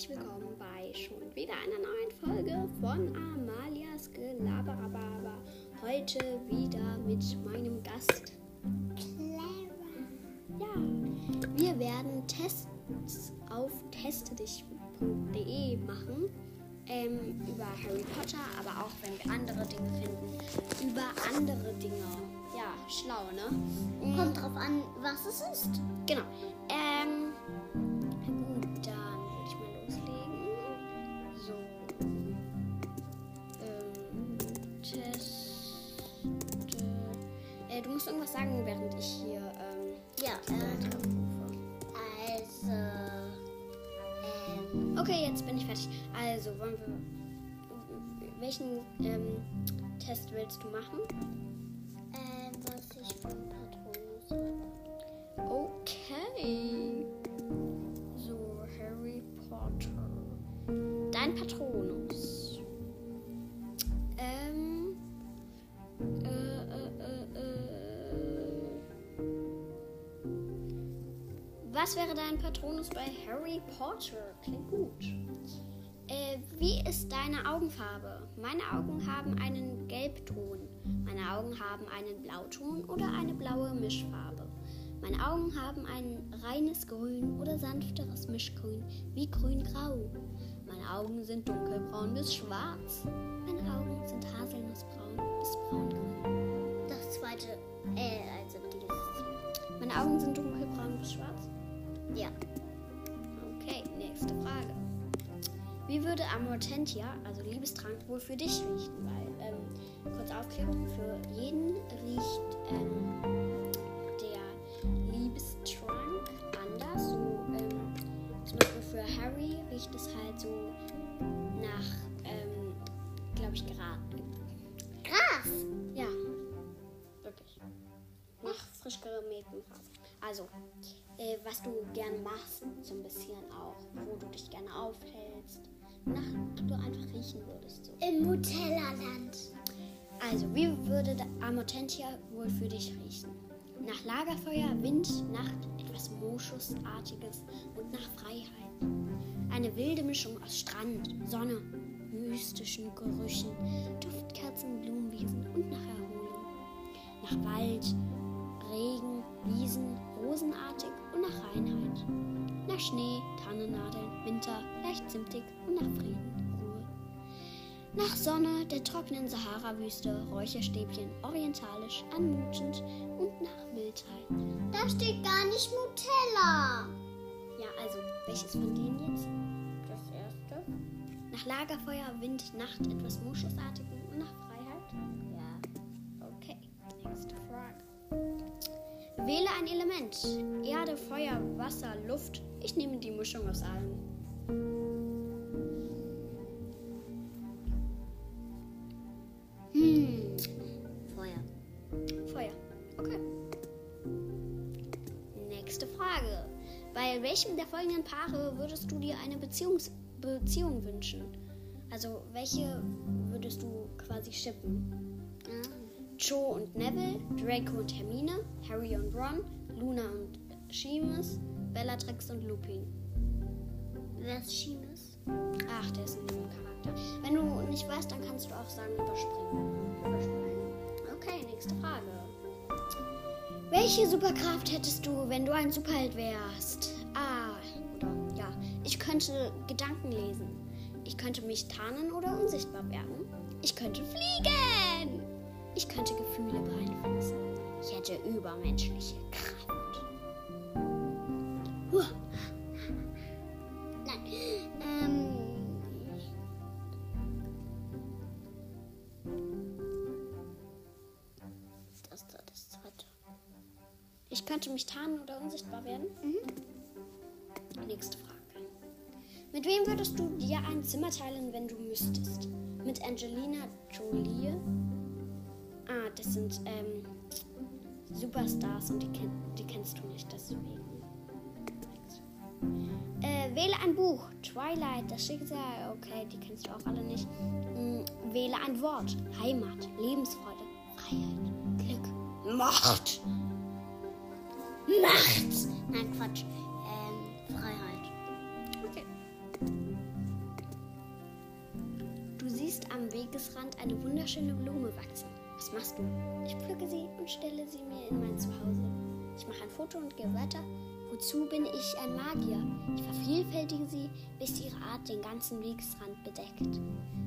herzlich willkommen bei schon wieder einer neuen Folge von Amalias Gelaberababa. Heute wieder mit meinem Gast Clara. Ja, wir werden Tests auf testedich.de machen. Ähm, über Harry Potter, aber auch wenn wir andere Dinge finden, über andere Dinge. Ja, schlau, ne? Mm, Kommt drauf an, was es ist. Genau. Ähm, musst irgendwas sagen, während ich hier, ähm, Ja, äh, also. Ähm, Okay, jetzt bin ich fertig. Also, wollen wir. Welchen ähm, Test willst du machen? ähm, was ich von Was wäre dein Patronus bei Harry Potter? Klingt gut. Äh, wie ist deine Augenfarbe? Meine Augen haben einen Gelbton. Meine Augen haben einen Blauton oder eine blaue Mischfarbe. Meine Augen haben ein reines Grün oder sanfteres Mischgrün wie grün-grau. Meine Augen sind dunkelbraun bis schwarz. Meine Augen sind haselnussbraun bis braungrün. Das zweite, äh, also dieses. Meine Augen sind dunkelbraun bis schwarz. Ja. Okay, nächste Frage. Wie würde Amortentia, also Liebestrank, wohl für dich riechen? Weil, ähm, kurz Aufklärung, für jeden riecht ähm, der Liebestrank anders. So, ähm, zum Beispiel für Harry riecht es halt so nach, ähm, glaube ich, Gras. Gras! Ja, wirklich. Nach frisch gemähtem Gras. Also, äh, was du gerne machst, so ein bisschen auch, wo du dich gerne aufhältst, nach du einfach riechen würdest. So. Im Nutellaland. Also, wie würde der Amotentia wohl für dich riechen? Nach Lagerfeuer, Wind, Nacht, etwas Moschusartiges und nach Freiheit. Eine wilde Mischung aus Strand, Sonne, mystischen Gerüchen, Duftkerzen, Blumenwiesen und nach Erholung. Nach Wald, Regen, Wiesen, rosenartig und nach Reinheit. Nach Schnee, Tannennadeln, Winter, leicht zimtig und nach Frieden, Ruhe. Nach Sonne, der trockenen Sahara-Wüste, Räucherstäbchen, orientalisch, anmutend und nach Wildheit. Da steht gar nicht Nutella. Ja, also, welches von denen jetzt? Das erste? Nach Lagerfeuer, Wind, Nacht, etwas Moschusartigem und nach Freiheit? Wähle ein Element. Erde, Feuer, Wasser, Luft. Ich nehme die Mischung aus allen. Hm, Feuer. Feuer. Okay. Nächste Frage. Bei welchem der folgenden Paare würdest du dir eine Beziehungs Beziehung wünschen? Also, welche würdest du quasi shippen? Ah. Cho und Neville, Draco und Hermine, Harry und Ron, Luna und Seamus, Bellatrix und Lupin. Wer ist Seamus? Ach, der ist ein Nebencharakter. Wenn du nicht weißt, dann kannst du auch sagen überspringen. Okay, nächste Frage. Welche Superkraft hättest du, wenn du ein Superheld wärst? Ah, oder ja, ich könnte Gedanken lesen. Ich könnte mich tarnen oder unsichtbar werden. Ich könnte fliegen. Ich könnte Gefühle beeinflussen. Ich hätte übermenschliche Kraft. Huh. Nein. Ähm. Das war das zweite. Ich könnte mich tarnen oder unsichtbar werden. Nächste Frage. Mit wem würdest du dir ein Zimmer teilen, wenn du müsstest? Mit Angelina Jolie? das sind ähm, Superstars und die, kenn, die, kennst du nicht, deswegen. Äh, wähle ein Buch. Twilight, das Schicksal. Okay, die kennst du auch alle nicht. Hm, wähle ein Wort. Heimat, Lebensfreude, Freiheit, Glück, Macht. Macht! Nein, Quatsch. Ähm, Freiheit. Okay. Du siehst am Wegesrand eine wunderschöne Blume wachsen. Was machst du? Ich pflücke sie und stelle sie mir in mein Zuhause. Ich mache ein Foto und gehe weiter. Wozu bin ich ein Magier? Ich vervielfältige sie, bis ihre Art den ganzen Wegesrand bedeckt.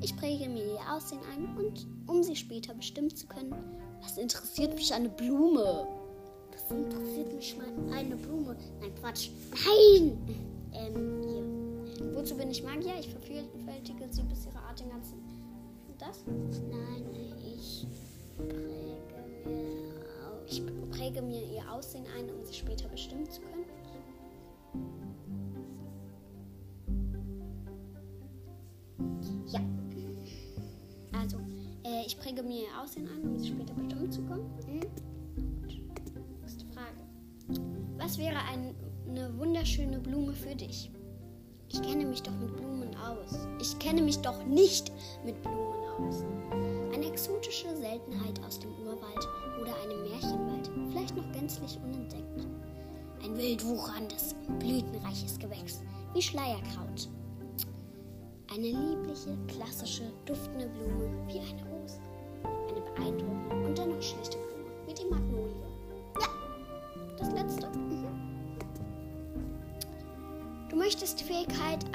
Ich präge mir ihr Aussehen ein und um sie später bestimmen zu können, was interessiert mich eine Blume? Das interessiert mich eine Blume. Nein, Quatsch. Nein! Ähm, hier. Wozu bin ich Magier? Ich vervielfältige sie, bis ihre Art den ganzen. Das? Nein, ich aus. Ich präge mir ihr Aussehen ein, um sie später bestimmen zu können. Ja. Also, äh, ich präge mir ihr Aussehen ein, um sie später bestimmen zu können. Hm? Nächste Frage. Was wäre ein, eine wunderschöne Blume für dich? Ich kenne mich doch mit Blumen aus. Ich kenne mich doch nicht mit Blumen aus. Eine exotische Seltenheit aus dem Urwald oder einem Märchenwald, vielleicht noch gänzlich unentdeckt. Ein wild wucherndes, blütenreiches Gewächs, wie Schleierkraut. Eine liebliche, klassische, duftende Blume,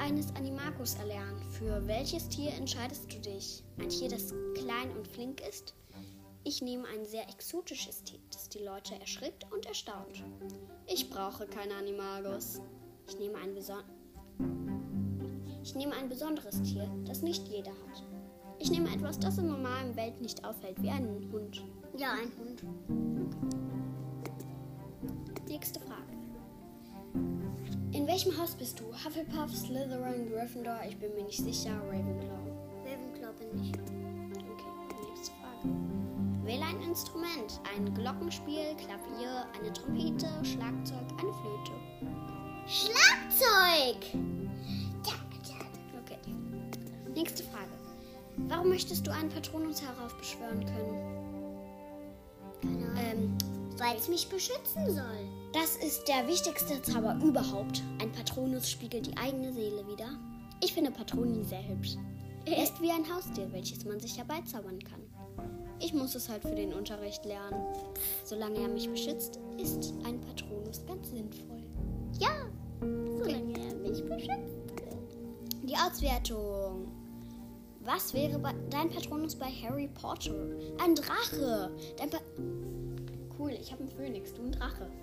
eines Animagus erlernen. Für welches Tier entscheidest du dich? Ein Tier, das klein und flink ist? Ich nehme ein sehr exotisches Tier, das die Leute erschrickt und erstaunt. Ich brauche keine Animagus. Ich nehme ein, beson ich nehme ein besonderes Tier, das nicht jeder hat. Ich nehme etwas, das in normalen Welt nicht auffällt, wie einen Hund. Ja, ein Hund. Welchem Haus bist du? Hufflepuff, Slytherin, Gryffindor? Ich bin mir nicht sicher. Ravenclaw. Ravenclaw bin ich. Okay, nächste Frage. Wähle ein Instrument. Ein Glockenspiel, Klavier, eine Trompete, Schlagzeug, eine Flöte. Schlagzeug! Okay. Nächste Frage. Warum möchtest du einen Patronus heraufbeschwören können? Weil es mich beschützen soll. das ist der wichtigste Zauber überhaupt. Ein Patronus spiegelt die eigene Seele wider. Ich finde Patroni sehr hübsch. Er ist wie ein Haustier, welches man sich herbeizaubern kann. Ich muss es halt für den Unterricht lernen. Solange er mich beschützt, ist ein Patronus ganz sinnvoll. Ja, solange er mich beschützt. Die Auswertung. Was wäre dein Patronus bei Harry Potter? Ein Drache. Dein pa cool, ich habe einen Phönix, du ein Drache.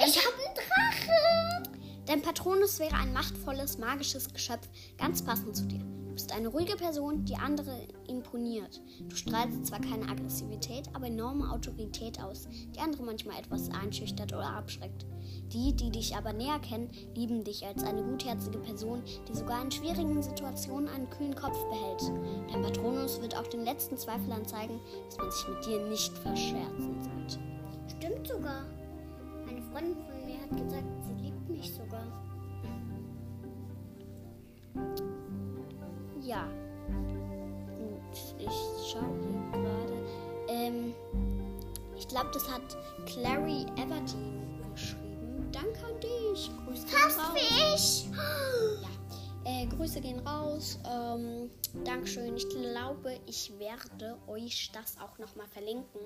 Ich habe einen Drache! Dein Patronus wäre ein machtvolles, magisches Geschöpf, ganz passend zu dir. Du bist eine ruhige Person, die andere imponiert. Du strahlst zwar keine Aggressivität, aber enorme Autorität aus, die andere manchmal etwas einschüchtert oder abschreckt. Die, die dich aber näher kennen, lieben dich als eine gutherzige Person, die sogar in schwierigen Situationen einen kühlen Kopf behält. Dein Patronus wird auch den letzten Zweiflern zeigen, dass man sich mit dir nicht verscherzen sollte. Stimmt sogar. Eine Freundin von mir hat gesagt, sie liebt mich sogar. Ja. Und ich schaue hier gerade. Ähm, ich glaube, das hat Clary Everdeen geschrieben. Danke an dich. Grüße gehen Fast raus. wie ich. Ja. Äh, Grüße gehen raus. Ähm, Dankeschön. Ich glaube, ich werde euch das auch nochmal verlinken,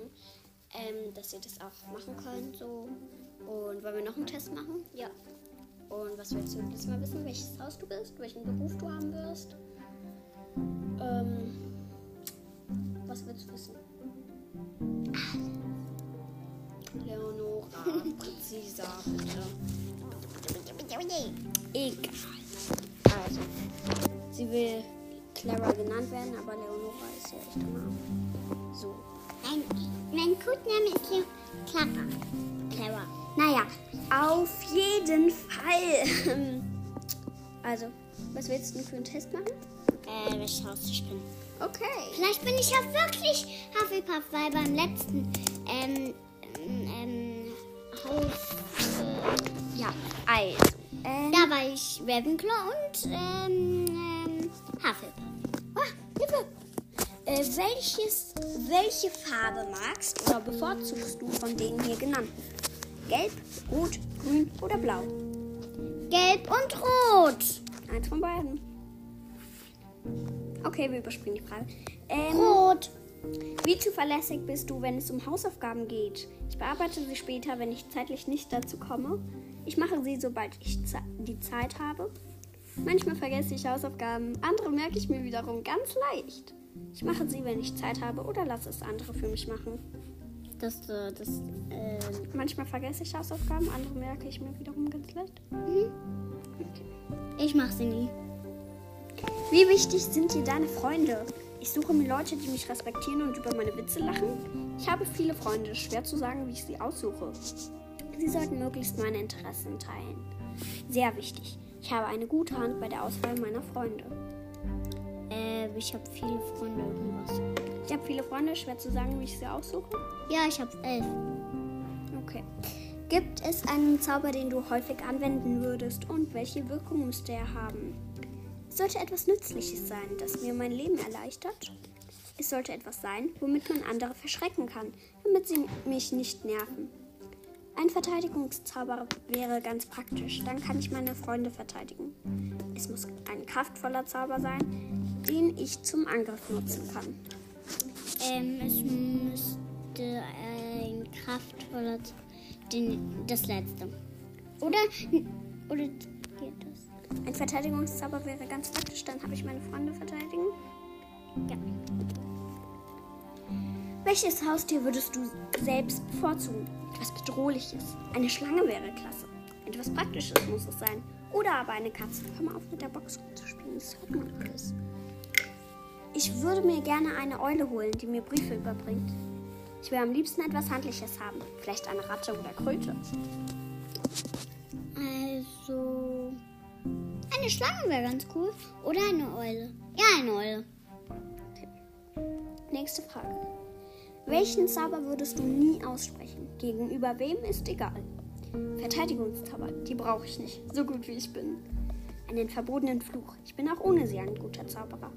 ähm, dass ihr das auch machen könnt. So. Und wollen wir noch einen Test machen? Ja. Und was willst du diesmal wissen? Welches Haus du bist? Welchen Beruf du haben wirst? Ähm, was willst du wissen? Leonora, präziser, bitte. Egal. Also, sie will Clara genannt werden, aber Leonora ist ja echt Name. So. Mein, mein Codename ist Leo Clara. Clara. Naja, auf jeden Fall. Also, was willst du für einen Test machen? Äh, welches Haus ich bin. Okay. Vielleicht bin ich ja wirklich Hufflepuff, weil beim letzten ähm, ähm, Haus, äh, Ja, also. Ähm, da war ich Ravenclaw und ähm, ähm, Hufflepuff. Ah, Hilfe! Äh, welches, welche Farbe magst oder bevorzugst du von den hier genannten? Gelb, rot, grün oder blau? Gelb und Rot. Eins von beiden. Okay, wir überspringen die Frage. Ähm, Rot. Wie zuverlässig bist du, wenn es um Hausaufgaben geht? Ich bearbeite sie später, wenn ich zeitlich nicht dazu komme. Ich mache sie, sobald ich die Zeit habe. Manchmal vergesse ich Hausaufgaben, andere merke ich mir wiederum ganz leicht. Ich mache sie, wenn ich Zeit habe oder lasse es andere für mich machen. Das, äh, das, äh, Manchmal vergesse ich Hausaufgaben, andere merke ich mir wiederum ganz leicht. ich mache sie nie. Wie wichtig sind dir deine Freunde? Ich suche mir Leute, die mich respektieren und über meine Witze lachen. Ich habe viele Freunde, schwer zu sagen, wie ich sie aussuche. Sie sollten möglichst meine Interessen teilen. Sehr wichtig. Ich habe eine gute Hand bei der Auswahl meiner Freunde. Äh, ich habe viele Freunde irgendwas. Ich habe viele Freunde, schwer zu sagen, wie ich sie aussuche. Ja, ich habe elf. Okay. Gibt es einen Zauber, den du häufig anwenden würdest und welche Wirkung müsste er haben? Es sollte etwas Nützliches sein, das mir mein Leben erleichtert. Es sollte etwas sein, womit man andere verschrecken kann, damit sie mich nicht nerven. Ein Verteidigungszauber wäre ganz praktisch, dann kann ich meine Freunde verteidigen. Es muss ein kraftvoller Zauber sein, den ich zum Angriff nutzen kann. Ähm, es müsste ein kraftvoller, Z- den, das letzte. Oder, oder? Ein Verteidigungszauber wäre ganz praktisch, dann habe ich meine Freunde verteidigen. Ja. Welches Haustier würdest du selbst bevorzugen? Etwas Bedrohliches. Eine Schlange wäre klasse. Etwas Praktisches muss es sein. Oder aber eine Katze. Hör mal auf mit der Box rumzuspielen. Das hört man alles. Ich würde mir gerne eine Eule holen, die mir Briefe überbringt. Ich will am liebsten etwas Handliches haben. Vielleicht eine Ratte oder Kröte. Eine Schlange wäre ganz cool. Oder eine Eule. Ja, eine Eule. Nächste Frage. Welchen Zauber würdest du nie aussprechen? Gegenüber wem ist egal. Verteidigungszauber, die brauche ich nicht, so gut wie ich bin. Einen verbotenen Fluch, ich bin auch ohne sie ein guter Zauberer.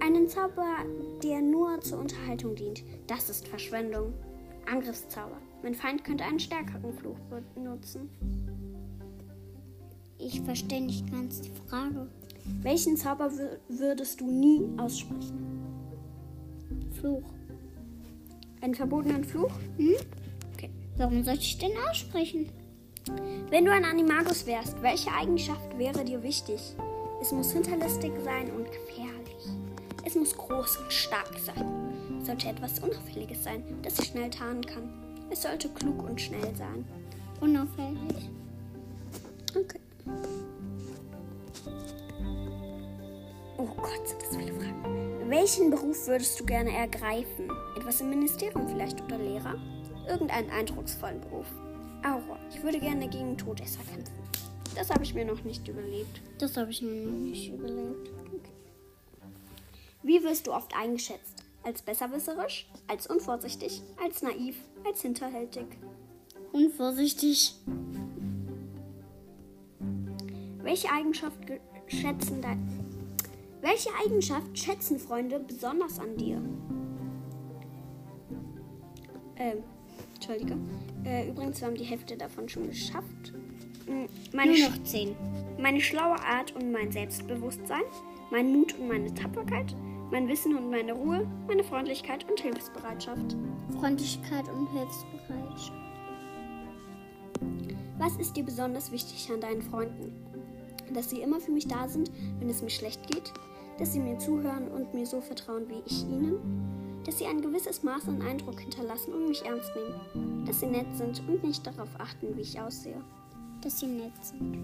Einen Zauber, der nur zur Unterhaltung dient, das ist Verschwendung. Angriffszauber, mein Feind könnte einen stärkeren Fluch benutzen. Ich verstehe nicht ganz die Frage. Welchen Zauber wür- würdest du nie aussprechen? Fluch. Einen verbotenen Fluch? Hm? Okay. Warum sollte ich den aussprechen? Wenn du ein Animagus wärst, welche Eigenschaft wäre dir wichtig? Es muss hinterlistig sein und gefährlich. Es muss groß und stark sein. Es sollte etwas Unauffälliges sein, das sich schnell tarnen kann. Es sollte klug und schnell sein. Unauffällig. Okay. Oh Gott, sind das viele Fragen. Welchen Beruf würdest du gerne ergreifen? Etwas im Ministerium vielleicht oder Lehrer? Irgendeinen eindrucksvollen Beruf. Aurora, ich würde gerne gegen Todesser kämpfen. Das habe ich mir noch nicht überlegt. Das habe ich mir noch nicht überlegt. Wie wirst du oft eingeschätzt? Als besserwisserisch, als unvorsichtig, als naiv, als hinterhältig? Unvorsichtig. Welche Eigenschaft ge- schätzen dein Welche Eigenschaft schätzen Freunde besonders an dir? Ähm, Entschuldige. Äh, übrigens, wir haben die Hälfte davon schon geschafft. Mm, Meine, Nur noch zehn. meine schlaue Art und mein Selbstbewusstsein, mein Mut und meine Tapferkeit, mein Wissen und meine Ruhe, meine Freundlichkeit und Hilfsbereitschaft. Freundlichkeit und Hilfsbereitschaft. Was ist dir besonders wichtig an deinen Freunden? Dass sie immer für mich da sind, wenn es mir schlecht geht, dass sie mir zuhören und mir so vertrauen wie ich ihnen, dass sie ein gewisses Maß an Eindruck hinterlassen und mich ernst nehmen, dass sie nett sind und nicht darauf achten, wie ich aussehe. Dass sie nett sind.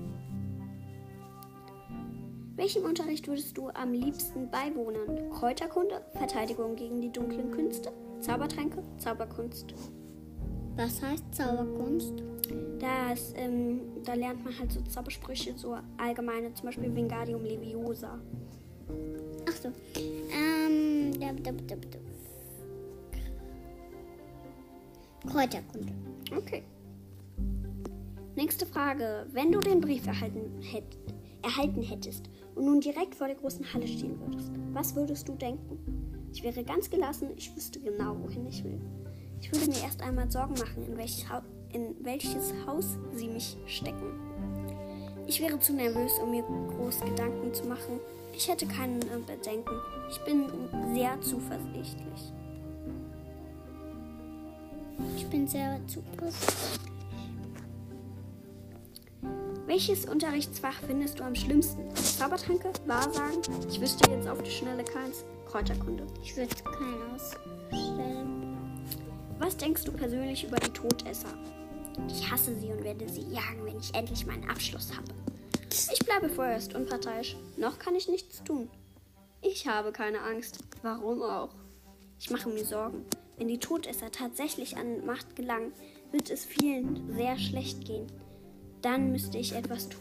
Welchem Unterricht würdest du am liebsten beiwohnen? Kräuterkunde, Verteidigung gegen die dunklen Künste, Zaubertränke, Zauberkunst. Was heißt Zauberkunst? Das, ähm, da lernt man halt so Zaubersprüche, so allgemeine, zum Beispiel Wingardium Leviosa. Ach so. Ähm, da, da, da, da. Kräuterkunde. Okay. Nächste Frage. Wenn du den Brief erhalten, hätt, erhalten hättest und nun direkt vor der großen Halle stehen würdest, was würdest du denken? Ich wäre ganz gelassen, ich wüsste genau, wohin ich will. Ich würde mir erst einmal Sorgen machen, in, welch, Hau- in welches Haus sie mich stecken. Ich wäre zu nervös, um mir groß Gedanken zu machen. Ich hätte keine äh, Bedenken. Ich bin sehr zuversichtlich. Ich bin sehr zuversichtlich. Welches Unterrichtsfach findest du am schlimmsten? Zaubertranke? Wahrsagen? Ich wüsste jetzt auf die Schnelle keins. Kräuterkunde. Ich würde keinen ausstellen. Was denkst du persönlich über die Todesser? Ich hasse sie und werde sie jagen, wenn ich endlich meinen Abschluss habe. Ich bleibe vorerst unparteiisch. Noch kann ich nichts tun. Ich habe keine Angst. Warum auch? Ich mache mir Sorgen. Wenn die Todesser tatsächlich an Macht gelangen, wird es vielen sehr schlecht gehen. Dann müsste ich etwas tun.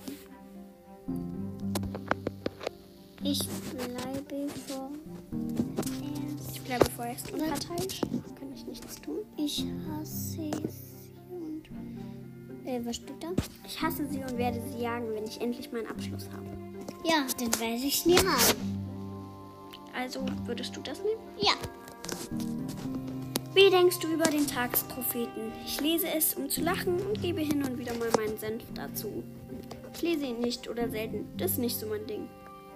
Ich bleibe vor. Ich bleibe vorerst unparteiisch. Kann ich nichts tun. Ich hasse sie. Äh, was steht da? Ich hasse sie und werde sie jagen, wenn ich endlich meinen Abschluss habe. Ja, den werde ich nie haben. Also würdest du das nehmen? Ja. Wie denkst du über den Tagespropheten? Ich lese es, um zu lachen und gebe hin und wieder mal meinen Senf dazu. Ich lese ihn nicht oder selten, das ist nicht so mein Ding.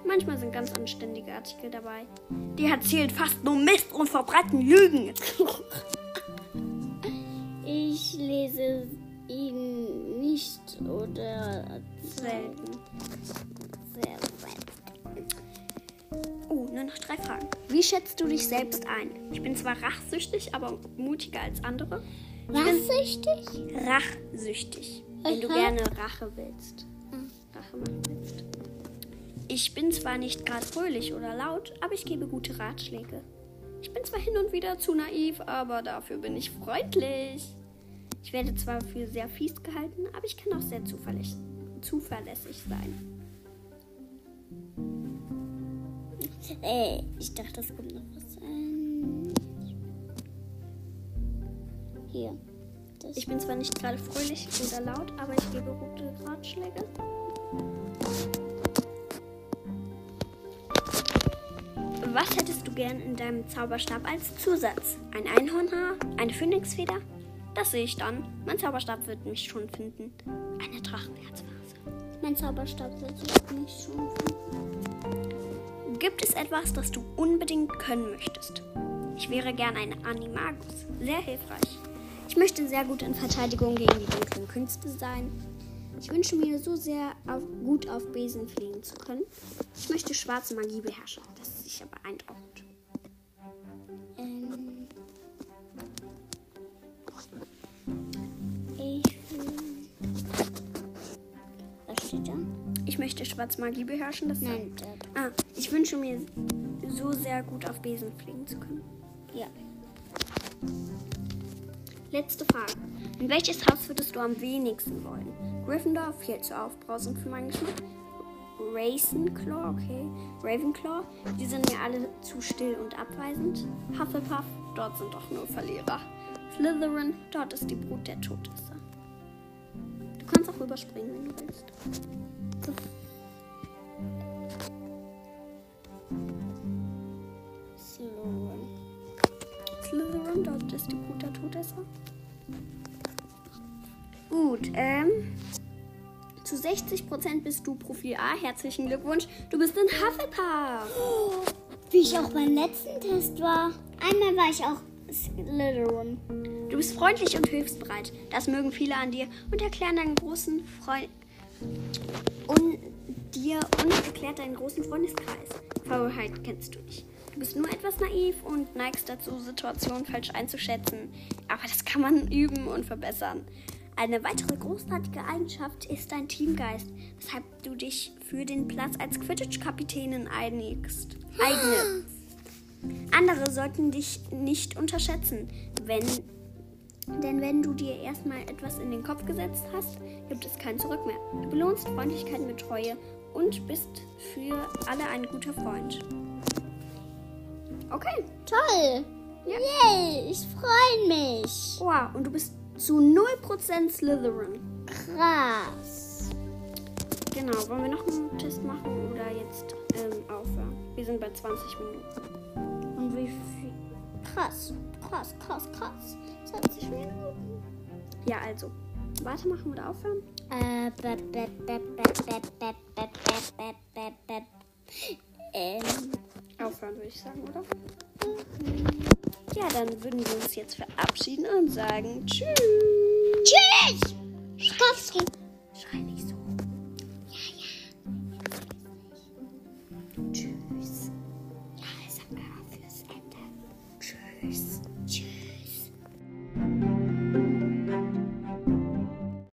Manchmal sind ganz anständige Artikel dabei. Die erzählen fast nur Mist und verbreiten Lügen. Ich lese ihn nicht oder Selten. sehr selten. Oh, nur noch drei Fragen. Wie schätzt du dich selbst ein? Ich bin zwar rachsüchtig, aber mutiger als andere. Was süchtig? Rachsüchtig. Wenn du gerne Rache willst. Rache machen willst. Ich bin zwar nicht gerade fröhlich oder laut, aber ich gebe gute Ratschläge. Ich bin zwar hin und wieder zu naiv, aber dafür bin ich freundlich. Ich werde zwar für sehr fies gehalten, aber ich kann auch sehr zuverlässig, zuverlässig sein. Äh, ich dachte, es kommt noch was. Ähm, hier. Das Ich bin zwar nicht gerade fröhlich oder laut, aber ich gebe gute Ratschläge. Was hättest du gern in deinem Zauberstab als Zusatz? Ein Einhornhaar? Eine Phönixfeder? Das sehe ich dann. Mein Zauberstab wird mich schon finden. Eine Drachenherzvase. mein Zauberstab wird nicht schon finden. Gibt es etwas, das du unbedingt können möchtest? Ich wäre gern ein Animagus. Sehr hilfreich. Ich möchte sehr gut in Verteidigung gegen die dunklen Künste sein. Ich wünsche mir so sehr, auf, gut auf Besen fliegen zu können. Ich möchte schwarze Magie beherrschen. Das ist sicher beeindruckend. Ich möchte schwarze Magie beherrschen. Das Nein. Ah, ich wünsche mir so sehr gut auf Besen fliegen zu können. Ja. Letzte Frage. In welches Haus würdest du am wenigsten wollen? Gryffindor, viel zu aufbrausend für meinen Geschmack. Ravenclaw, okay. Ravenclaw, die sind mir alle zu still und abweisend. Hufflepuff, dort sind doch nur Verlierer. Slytherin, dort ist die Brut der Todesser. Du kannst auch rüberspringen, wenn du willst. Slytherin. Slytherin, dort ist die Brut der Todesser. Gut, ähm. Zu 60% bist du Profil A. Herzlichen Glückwunsch. Du bist in Hufflepuff. Wie ich auch beim letzten Test war. Einmal war ich auch Slytherin. Du bist freundlich und hilfsbereit. Das mögen viele an dir und erklären deinen großen Freund und dir und erklärt deinen großen Freundeskreis. Faulheit kennst du nicht. Du bist nur etwas naiv und neigst dazu, Situationen falsch einzuschätzen. Aber das kann man üben und verbessern. Eine weitere großartige Eigenschaft ist dein Teamgeist, weshalb du dich für den Platz als Quidditch-Kapitänin einigst. eignest. Andere sollten dich nicht unterschätzen, wenn denn wenn du dir erstmal etwas in den Kopf gesetzt hast, gibt es kein Zurück mehr. Du belohnst Freundlichkeit mit Treue und bist für alle ein guter Freund. Okay. Toll. Ja. Yay, ich freue mich. Wow, und du bist zu 0% Slytherin. Krass. Genau, wollen wir noch einen Test machen oder jetzt ähm, aufhören? Wir sind bei 20 Minuten. Und wie viel? krass, krass, krass, krass. 20 Minuten. Ja, also. Weitermachen oder aufhören? Äh, ähm. Aufhören würde ich sagen, oder? Ja, dann würden wir uns jetzt verabschieden und sagen Tschüss. Tschüss!